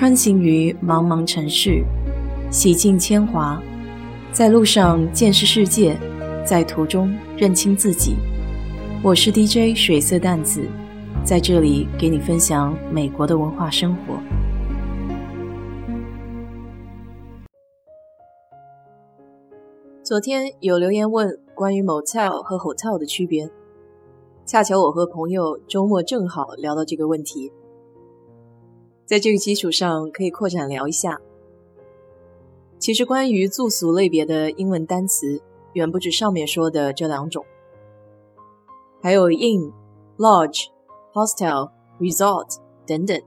穿行于茫茫城市，洗尽铅华，在路上见识世界，在途中认清自己。我是 DJ 水色淡子，在这里给你分享美国的文化生活。昨天有留言问关于 motel 和 hotel 的区别，恰巧我和朋友周末正好聊到这个问题。在这个基础上，可以扩展聊一下。其实，关于住宿类别的英文单词，远不止上面说的这两种，还有 in、lodge、hostel、resort 等等。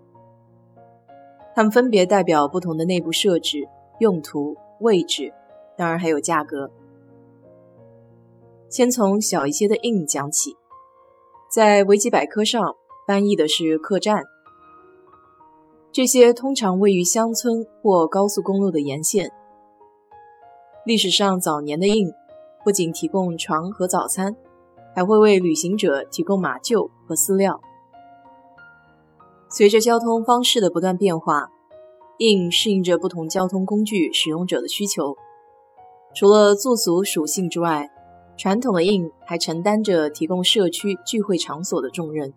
它们分别代表不同的内部设置、用途、位置，当然还有价格。先从小一些的 in 讲起，在维基百科上翻译的是客栈。这些通常位于乡村或高速公路的沿线。历史上早年的印不仅提供床和早餐，还会为旅行者提供马厩和饲料。随着交通方式的不断变化印适应着不同交通工具使用者的需求。除了住宿属性之外，传统的印还承担着提供社区聚会场所的重任。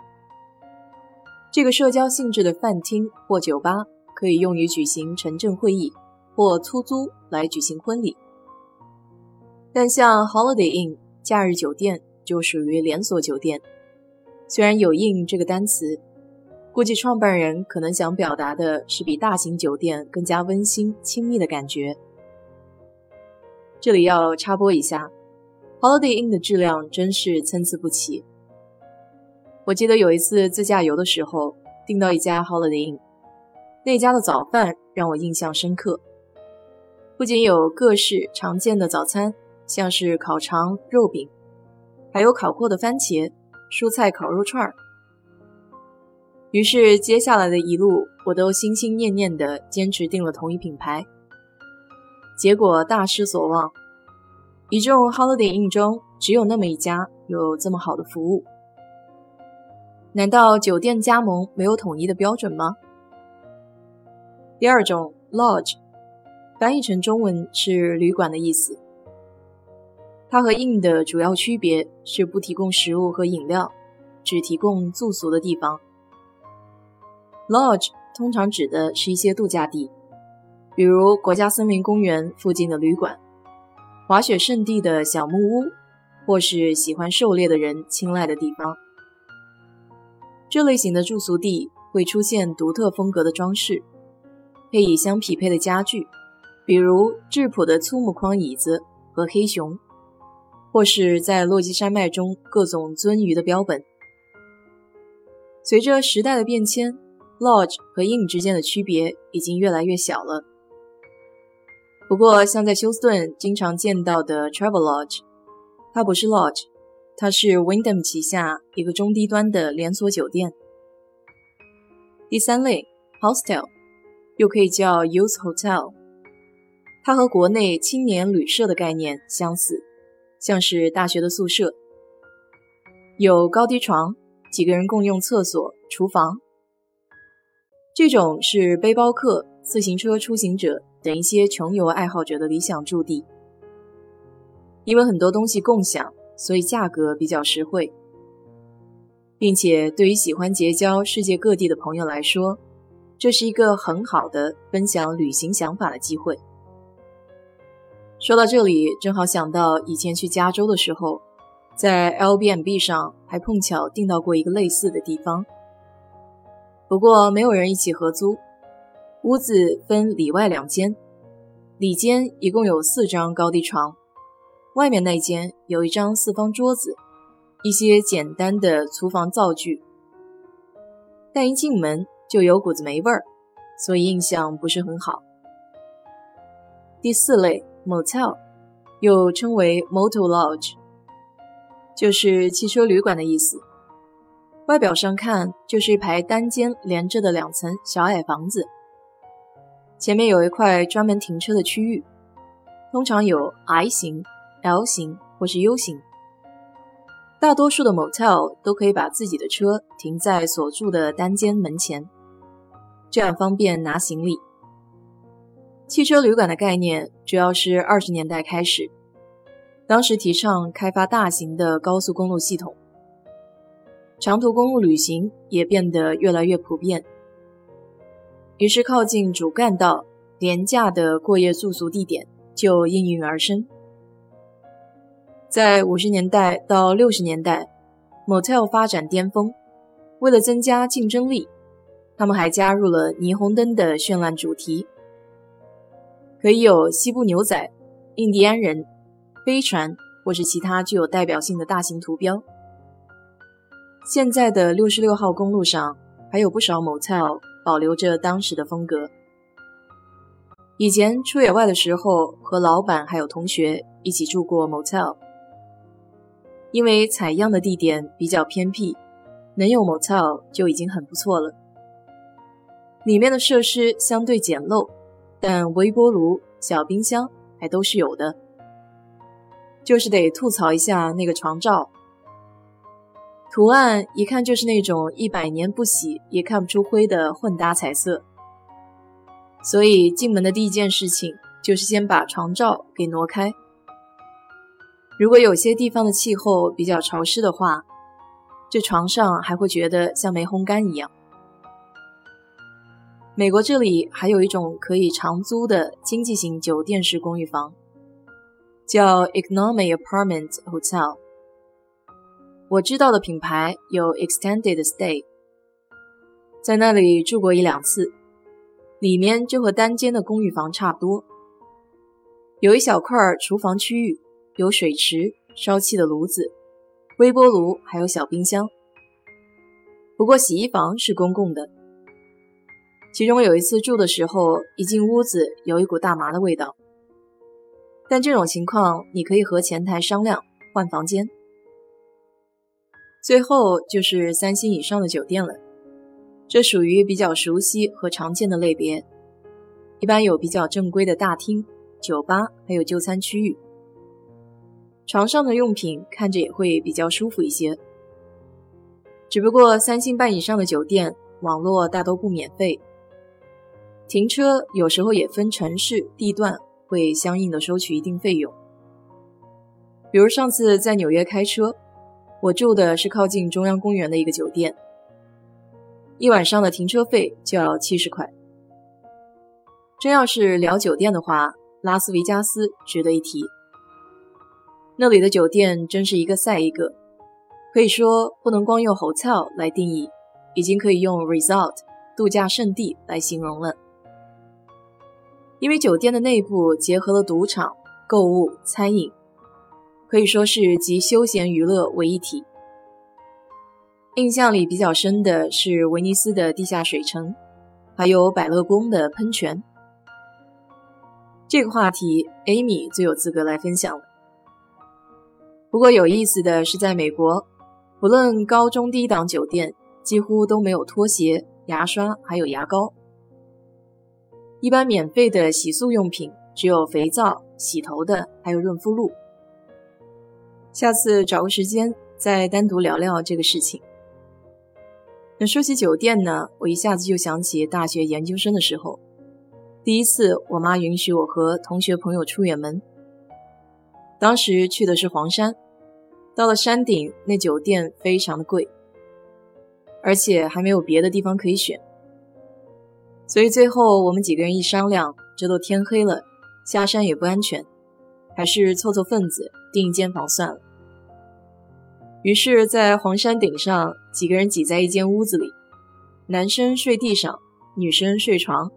这个社交性质的饭厅或酒吧可以用于举行城镇会议，或出租来举行婚礼。但像 Holiday Inn 假日酒店就属于连锁酒店。虽然有 “inn” 这个单词，估计创办人可能想表达的是比大型酒店更加温馨亲密的感觉。这里要插播一下，Holiday Inn 的质量真是参差不齐。我记得有一次自驾游的时候，订到一家 Holiday Inn，那家的早饭让我印象深刻。不仅有各式常见的早餐，像是烤肠、肉饼，还有烤过的番茄、蔬菜烤肉串儿。于是接下来的一路，我都心心念念地坚持订了同一品牌。结果大失所望，一众 Holiday Inn 中只有那么一家有这么好的服务。难道酒店加盟没有统一的标准吗？第二种 lodge，翻译成中文是旅馆的意思。它和 in 的主要区别是不提供食物和饮料，只提供住宿的地方。lodge 通常指的是一些度假地，比如国家森林公园附近的旅馆、滑雪胜地的小木屋，或是喜欢狩猎的人青睐的地方。这类型的住宿地会出现独特风格的装饰，配以相匹配的家具，比如质朴的粗木框椅子和黑熊，或是在落基山脉中各种鳟鱼的标本。随着时代的变迁，lodge 和 inn 之间的区别已经越来越小了。不过，像在休斯顿经常见到的 travel lodge，它不是 lodge。它是 Wyndham 旗下一个中低端的连锁酒店。第三类 Hostel，又可以叫 Youth Hotel，它和国内青年旅社的概念相似，像是大学的宿舍，有高低床，几个人共用厕所、厨房。这种是背包客、自行车出行者等一些穷游爱好者的理想驻地，因为很多东西共享。所以价格比较实惠，并且对于喜欢结交世界各地的朋友来说，这是一个很好的分享旅行想法的机会。说到这里，正好想到以前去加州的时候，在 L B M B 上还碰巧订到过一个类似的地方，不过没有人一起合租，屋子分里外两间，里间一共有四张高低床。外面那间有一张四方桌子，一些简单的厨房灶具，但一进门就有股子霉味儿，所以印象不是很好。第四类 motel，又称为 motor lodge，就是汽车旅馆的意思。外表上看就是一排单间连着的两层小矮房子，前面有一块专门停车的区域，通常有 I 型。L 型或是 U 型，大多数的 motel 都可以把自己的车停在所住的单间门前，这样方便拿行李。汽车旅馆的概念主要是二十年代开始，当时提倡开发大型的高速公路系统，长途公路旅行也变得越来越普遍，于是靠近主干道廉价的过夜住宿地点就应运而生。在五十年代到六十年代，motel 发展巅峰，为了增加竞争力，他们还加入了霓虹灯的绚烂主题。可以有西部牛仔、印第安人、飞船，或是其他具有代表性的大型图标。现在的六十六号公路上还有不少 motel 保留着当时的风格。以前出野外的时候，和老板还有同学一起住过 motel，因为采样的地点比较偏僻，能有 motel 就已经很不错了。里面的设施相对简陋。但微波炉、小冰箱还都是有的，就是得吐槽一下那个床罩，图案一看就是那种一百年不洗也看不出灰的混搭彩色。所以进门的第一件事情就是先把床罩给挪开。如果有些地方的气候比较潮湿的话，这床上还会觉得像没烘干一样。美国这里还有一种可以长租的经济型酒店式公寓房，叫 Economy Apartment Hotel。我知道的品牌有 Extended Stay，在那里住过一两次，里面就和单间的公寓房差不多，有一小块厨房区域，有水池、烧气的炉子、微波炉，还有小冰箱。不过洗衣房是公共的。其中有一次住的时候，一进屋子有一股大麻的味道。但这种情况你可以和前台商量换房间。最后就是三星以上的酒店了，这属于比较熟悉和常见的类别，一般有比较正规的大厅、酒吧，还有就餐区域。床上的用品看着也会比较舒服一些。只不过三星半以上的酒店，网络大都不免费。停车有时候也分城市地段，会相应的收取一定费用。比如上次在纽约开车，我住的是靠近中央公园的一个酒店，一晚上的停车费就要七十块。真要是聊酒店的话，拉斯维加斯值得一提。那里的酒店真是一个赛一个，可以说不能光用 hotel 来定义，已经可以用 resort 度假胜地来形容了。因为酒店的内部结合了赌场、购物、餐饮，可以说是集休闲娱乐为一体。印象里比较深的是威尼斯的地下水城，还有百乐宫的喷泉。这个话题，Amy 最有资格来分享了。不过有意思的是，在美国，不论高中低档酒店，几乎都没有拖鞋、牙刷，还有牙膏。一般免费的洗漱用品只有肥皂、洗头的，还有润肤露。下次找个时间再单独聊聊这个事情。那说起酒店呢，我一下子就想起大学研究生的时候，第一次我妈允许我和同学朋友出远门。当时去的是黄山，到了山顶，那酒店非常的贵，而且还没有别的地方可以选。所以最后我们几个人一商量，这都天黑了，下山也不安全，还是凑凑份子订一间房算了。于是，在黄山顶上，几个人挤在一间屋子里，男生睡地上，女生睡床。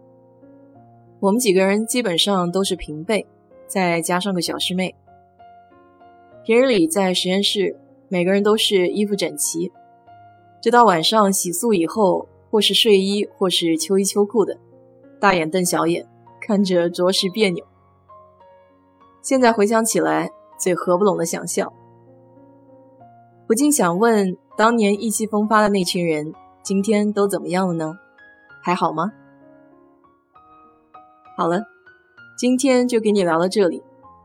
我们几个人基本上都是平辈，再加上个小师妹。平日里在实验室，每个人都是衣服整齐，直到晚上洗漱以后。或是睡衣，或是秋衣秋裤的，大眼瞪小眼，看着着实别扭。现在回想起来，嘴合不拢的想笑。不禁想问，当年意气风发的那群人，今天都怎么样了呢？还好吗？好了，今天就给你聊到这里。